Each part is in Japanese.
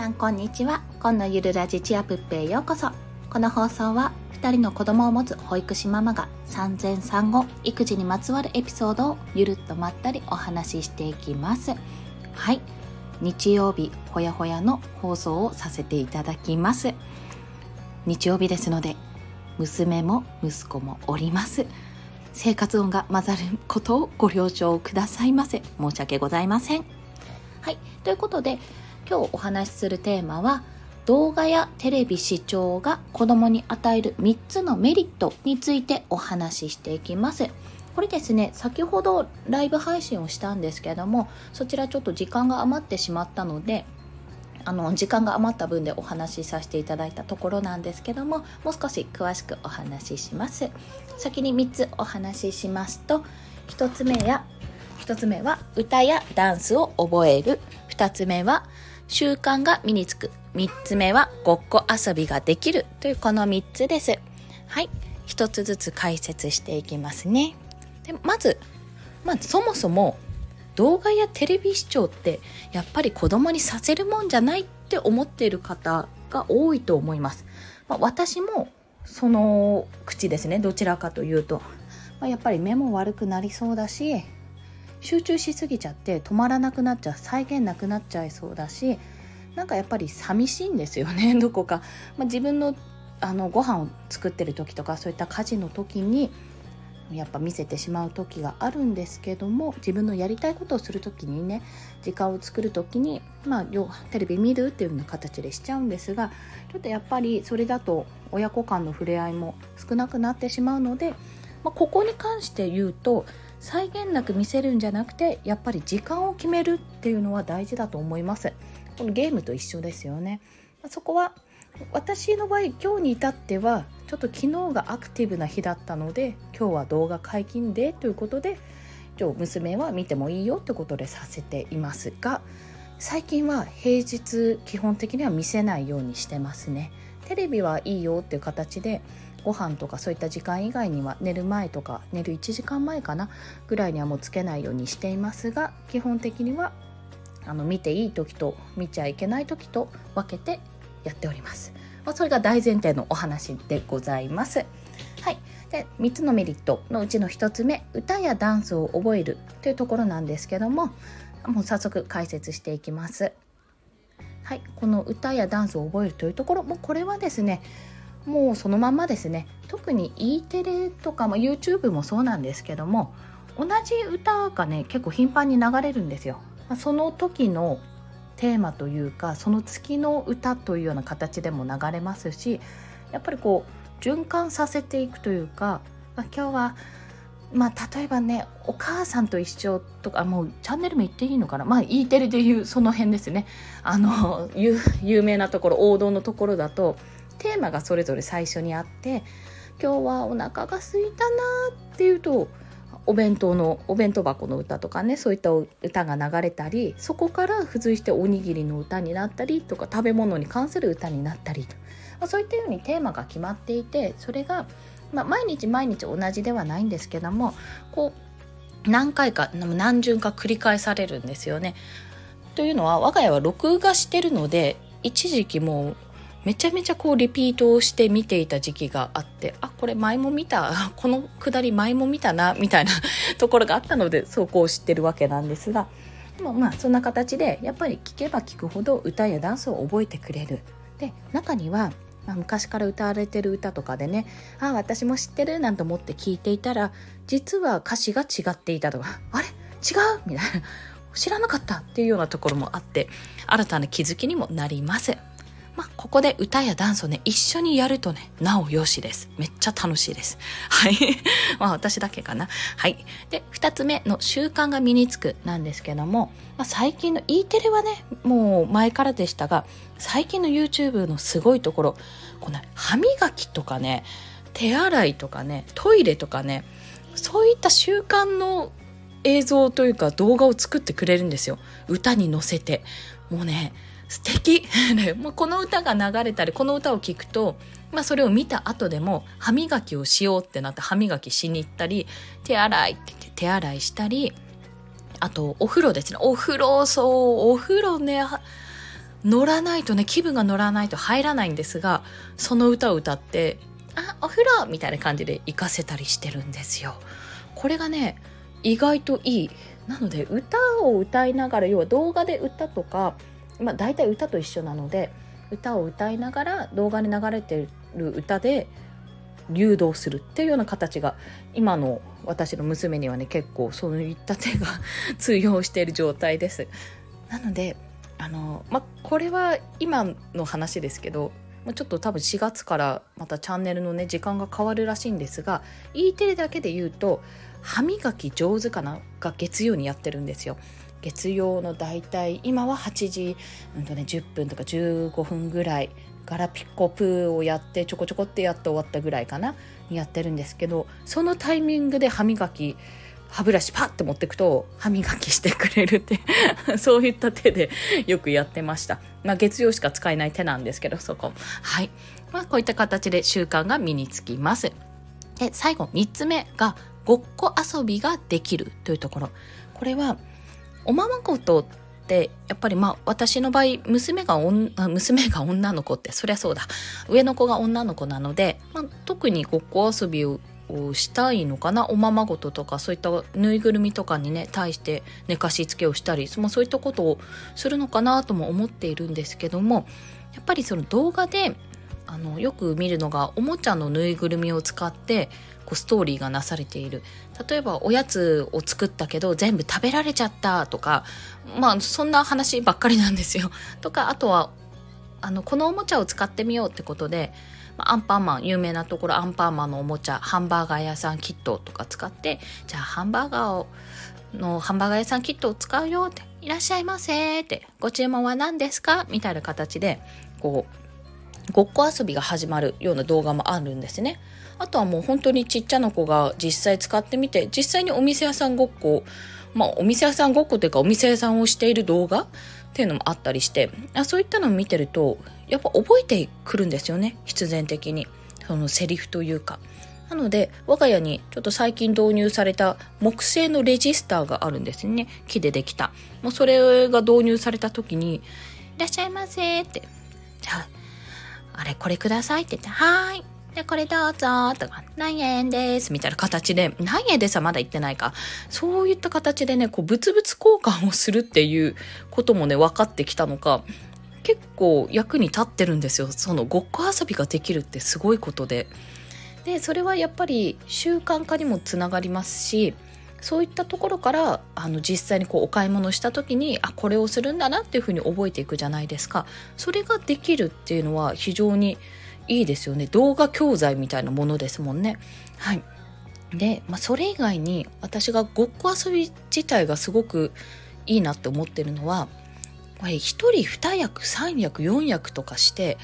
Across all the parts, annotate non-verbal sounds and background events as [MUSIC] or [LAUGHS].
さんこんにちは。今のゆるラジチアプッペへようこそ。この放送は2人の子供を持つ保育士ママが産前産後育児にまつわるエピソードをゆるっとまったりお話ししていきます。はい。日曜日ほやほやの放送をさせていただきます。日曜日ですので娘も息子もおります。生活音が混ざることをご了承くださいませ。申し訳ございません。はい。ということで今日お話しするテーマは動画やテレビ視聴が子供に与える3つのメリットについてお話ししていきます。これですね先ほどライブ配信をしたんですけどもそちらちょっと時間が余ってしまったのであの時間が余った分でお話しさせていただいたところなんですけどももう少し詳しくお話しします。先に3つお話ししますと1つ目や1つ目は歌やダンスを覚える。2つ目は習慣が身につく。3つ目はごっこ遊びができるというこの3つです。はい。1つずつ解説していきますね。でまずまずそもそも動画やテレビ視聴ってやっぱり子供にさせるもんじゃないって思っている方が多いと思います、まあ、私もその口ですね。どちらかというと、まあ、やっぱり目も悪くなりそうだし集中しすぎちゃって止まらなくなっちゃう再現なくなっちゃいそうだしなんかやっぱり寂しいんですよね [LAUGHS] どこか、まあ、自分のあのご飯を作ってる時とかそういった家事の時にやっぱ見せてしまう時があるんですけども自分のやりたいことをする時にね時間を作る時にまあテレビ見るっていうような形でしちゃうんですがちょっとやっぱりそれだと親子間の触れ合いも少なくなってしまうので、まあ、ここに関して言うと際限なく見せるんじゃなくてやっぱり時間を決めるっていうのは大事だと思います。このゲームと一緒ですよね、まあ、そこは私の場合今日に至ってはちょっと昨日がアクティブな日だったので今日は動画解禁でということで今日娘は見てもいいよってことでさせていますが最近は平日基本的には見せないようにしてますね。テレビはいいよっていう形でご飯とかそういった時間以外には寝る前とか寝る1時間前かなぐらいにはもうつけないようにしていますが基本的にはあの見ていい時と見ちゃいけない時と分けてやっております。まあ、それが大前提のお話でございます。はい。で、3つのメリットのうちの1つ目、歌やダンスを覚えるというところなんですけども、もう早速解説していきます。はい。この歌やダンスを覚えるというところ、もこれはですね、もうそのままですね、特に E テレとか、まあ、YouTube もそうなんですけども、同じ歌がね、結構頻繁に流れるんですよ。その時のテーマというかその月の歌というような形でも流れますしやっぱりこう循環させていくというか、まあ、今日はまあ例えばね「お母さんと一緒」とかもうチャンネル名言っていいのかな？まあ E テレでいうその辺ですね。あの有名なところ王道のところだとテーマがそれぞれ最初にあって今日はお腹が空いたなっていうとお弁当のお弁当箱の歌とかねそういった歌が流れたりそこから付随しておにぎりの歌になったりとか食べ物に関する歌になったりと、まあ、そういったようにテーマが決まっていてそれが、まあ、毎日毎日同じではないんですけどもこう何回か何順か繰り返されるんですよね。というのは我が家は録画してるので一時期もうめちゃめちゃこうリピートをして見ていた時期があってあこれ前も見た [LAUGHS] このくだり前も見たなみたいな [LAUGHS] ところがあったのでそうこう知ってるわけなんですがでもまあそんな形でやっぱり聞けば聞くほど歌やダンスを覚えてくれるで中には、まあ、昔から歌われてる歌とかでねああ私も知ってるなんて思って聞いていたら実は歌詞が違っていたとかあれ？違う？みたいな知らなかったっていうようなところもあって新たな気づきにもなります。まあ、ここで歌やダンスをね、一緒にやるとね、なおよしです。めっちゃ楽しいです。[LAUGHS] はい。まあ、私だけかな。はい。で、二つ目の習慣が身につくなんですけども、まあ、最近の E テレはね、もう前からでしたが、最近の YouTube のすごいところ、この歯磨きとかね、手洗いとかね、トイレとかね、そういった習慣の映像というか動画を作ってくれるんですよ。歌に乗せて。もうね、素敵 [LAUGHS] もうこの歌が流れたりこの歌を聴くと、まあ、それを見た後でも歯磨きをしようってなって歯磨きしに行ったり手洗いって言って手洗いしたりあとお風呂ですねお風呂そうお風呂ね乗らないとね気分が乗らないと入らないんですがその歌を歌って「あお風呂!」みたいな感じで行かせたりしてるんですよ。これがね意外といいなので歌を歌いながら要は動画で歌とか、まあ、大体歌と一緒なので歌を歌いながら動画に流れてる歌で流動するっていうような形が今の私の娘にはね結構そういった手が通用している状態です。なのであの、まこれは今の話ですけどちょっと多分4月からまたチャンネルのね時間が変わるらしいんですが E テレだけで言うと歯磨き上手かなが月曜にやってるんですよ。月曜のだいたい今は8時、うんとね、10分とか15分ぐらいガラピコプーをやってちょこちょこってやって終わったぐらいかなにやってるんですけどそのタイミングで歯磨き歯ブラシパッて持ってくと歯磨きしてくれるって [LAUGHS] そういった手で [LAUGHS] よくやってました。まあ月曜しか使えない手なんですけど、そこ。はい。まあこういった形で習慣が身につきます。で、最後3つ目がごっこ遊びができるというところ。これはおままごとってやっぱりまあ私の場合娘が [LAUGHS] 娘が女の子ってそりゃそうだ。上の子が女の子なので、まあ、特にごっこ遊びをしたいのかな。おままごととかそういったぬいぐるみとかにね対して寝かしつけをしたり、まあ、そういったことをするのかなとも思っているんですけどもやっぱりその動画であのよく見るのがおもちゃのぬいぐるみを使ってこうストーリーがなされている。例えばおやつを作ったけど全部食べられちゃったとかまあそんな話ばっかりなんですよ。[LAUGHS] とかあとはあのこのおもちゃを使ってみようってことでアンパンマン有名なところアンパンマンのおもちゃハンバーガー屋さんキットとか使ってじゃあハンバーガーをのハンバーガー屋さんキットを使うよっていらっしゃいませってご注文は何ですか？みたいな形でこうごっこ遊びが始まるような動画もあるんですね。あとはもう本当にちっちゃな子が実際使ってみて実際にお店屋さんごっこまあお店屋さんごっこというかお店屋さんをしている動画っていうのもあったりしてあそういったのを見てるとやっぱ覚えてくるんですよね。必然的に。そのセリフというか。なので我が家にちょっと最近導入された木製のレジスターがあるんですね。木でできた。もうそれが導入された時に「いらっしゃいませ」って「じゃああれこれください」って言って「はーい」で、これどうぞとか、何円ですみたいな形で、何円ですはまだ言ってないか。そういった形でね、こう、物々交換をするっていうこともね、分かってきたのか、結構役に立ってるんですよ。そのごっこ遊びができるってすごいことで。でそれはやっぱり習慣化にもつながりますしそういったところからあの実際にこうお買い物した時にあこれをするんだなっていうふうに覚えていくじゃないですか。それができるっていうのは非常にいいですよね。動画教材みたいなものですもんね。はい。で、まあ、それ以外に私がごっこ遊び自体がすごくいいなって思ってるのは1人2役3役4役とかして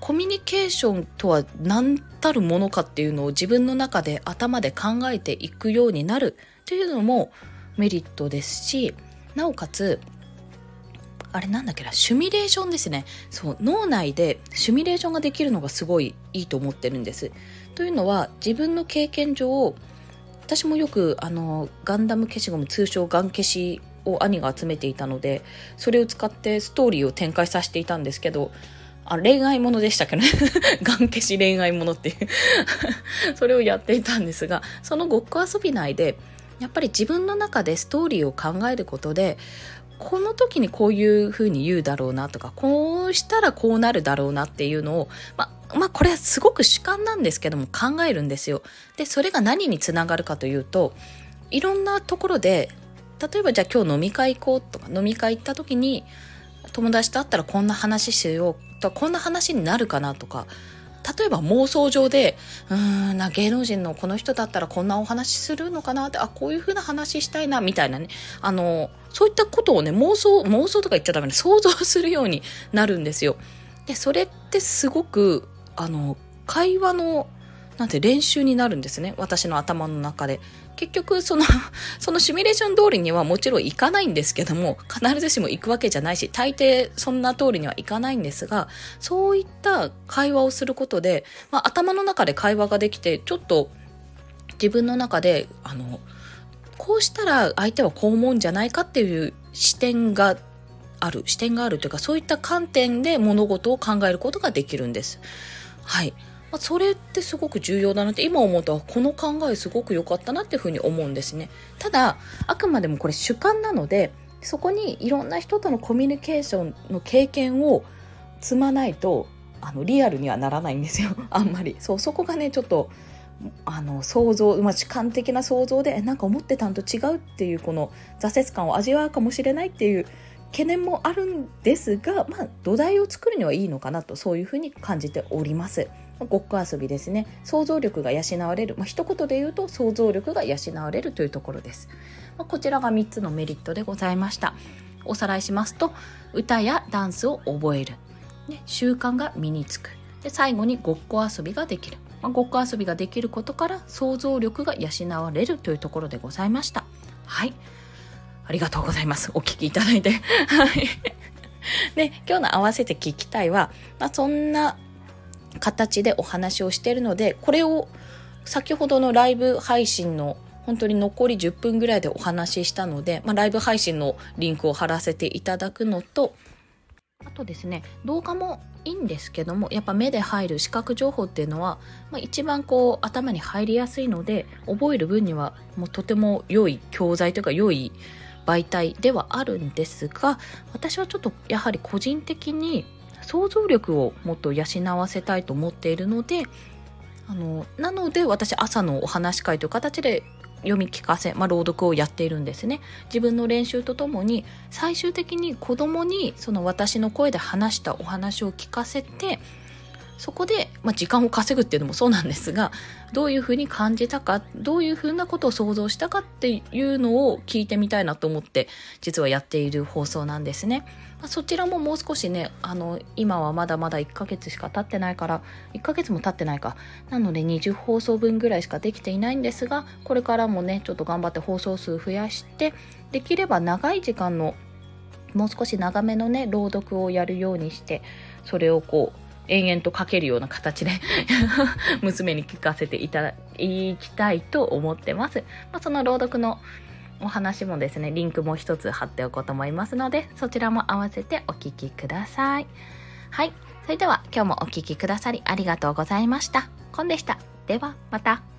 コミュニケーションとは何たるものかっていうのを自分の中で頭で考えていくようになるっていうのもメリットですしなおかつあれなんだっけな？シミレーションですね。そう脳内でシミュレーションができるのがすごいいいと思ってるんです。というのは自分の経験上私もよくあのガンダム消しゴム通称ガン消しを兄が集めていたのでそれを使ってストーリーを展開させていたんですけどあ恋愛ものでしたっけね？[LAUGHS] ガン消し恋愛ものっていう。[LAUGHS] それをやっていたんですがそのごっこ遊び内でやっぱり自分の中でストーリーを考えることでこの時にこういうふうに言うだろうなとかこうしたらこうなるだろうなっていうのをままあこれはすごく主観なんですけども考えるんですよ。でそれが何につながるかというといろんなところで例えばじゃあ今日飲み会行こうとか飲み会行った時に友達と会ったらこんな話しようとかこんな話になるかなとか例えば妄想上でうーんな芸能人のこの人だったらこんなお話するのかなってあこういう風な話したいなみたいなねあのそういったことをね妄想妄想とか言っちゃダメで想像するようになるんですよ。でそれってすごくあの会話のなんて練習になるんですね。私の頭の中で。結局その [LAUGHS] そのシミュレーション通りにはもちろん行かないんですけども必ずしも行くわけじゃないし大抵そんな通りにはいかないんですがそういった会話をすることで、まあ、頭の中で会話ができてちょっと自分の中であのこうしたら相手はこう思うんじゃないかっていう視点がある。視点があるというかそういった観点で物事を考えることができるんです。はい。まあ、それってすごく重要だなって今思うとこの考えすごく良かったなっていうふうに思うんですね。ただあくまでもこれ主観なのでそこにいろんな人とのコミュニケーションの経験を積まないとあのリアルにはならないんですよ。[LAUGHS] あんまり。そうそこがねちょっとあの想像、まあ、主観的な想像でなんか思ってたんと違うっていうこの挫折感を味わうかもしれないっていう懸念もあるんですが、まあ、土台を作るにはいいのかなとそういうふうに感じております。ごっこ遊びですね。想像力が養われる、まあ、一言で言うと想像力が養われるというところです、まあ、こちらが3つのメリットでございました。おさらいしますと歌やダンスを覚える、ね、習慣が身につく。で最後にごっこ遊びができる、まあ、ごっこ遊びができることから想像力が養われるというところでございました。はい。ありがとうございます。お聞きいただいて。はい。で [LAUGHS] 今日の合わせて聞きたいは、まあ、そんな形でお話をしているのでこれを先ほどのライブ配信の本当に残り10分ぐらいでお話ししたので、まあ、ライブ配信のリンクを貼らせていただくのとあとですね動画もいいんですけどもやっぱ目で入る視覚情報っていうのは、まあ、一番こう頭に入りやすいので覚える分にはもうとても良い教材というか良い媒体ではあるんですが私はちょっとやはり個人的に想像力をもっと養わせたいと思っているのであのなので私朝のお話会という形で読み聞かせ、まあ、朗読をやっているんですね。自分の練習とともに最終的に子供にその私の声で話したお話を聞かせてそこで、まあ、時間を稼ぐっていうのもそうなんですがどういうふうに感じたかどういうふうなことを想像したかっていうのを聞いてみたいなと思って実はやっている放送なんですね。まあ、そちらももう少しねあの今はまだまだ1ヶ月しか経ってないから1ヶ月も経ってないかなので20放送分ぐらいしかできていないんですがこれからもねちょっと頑張って放送数増やしてできれば長い時間のもう少し長めのね朗読をやるようにしてそれをこう延々と書けるような形で [LAUGHS] 娘に聞かせていただきたいと思ってます。まあ、その朗読のお話もですね、リンクも一つ貼っておこうと思いますので、そちらも合わせてお聞きください。はい。それでは今日もお聴きくださりありがとうございました。コンでした。ではまた。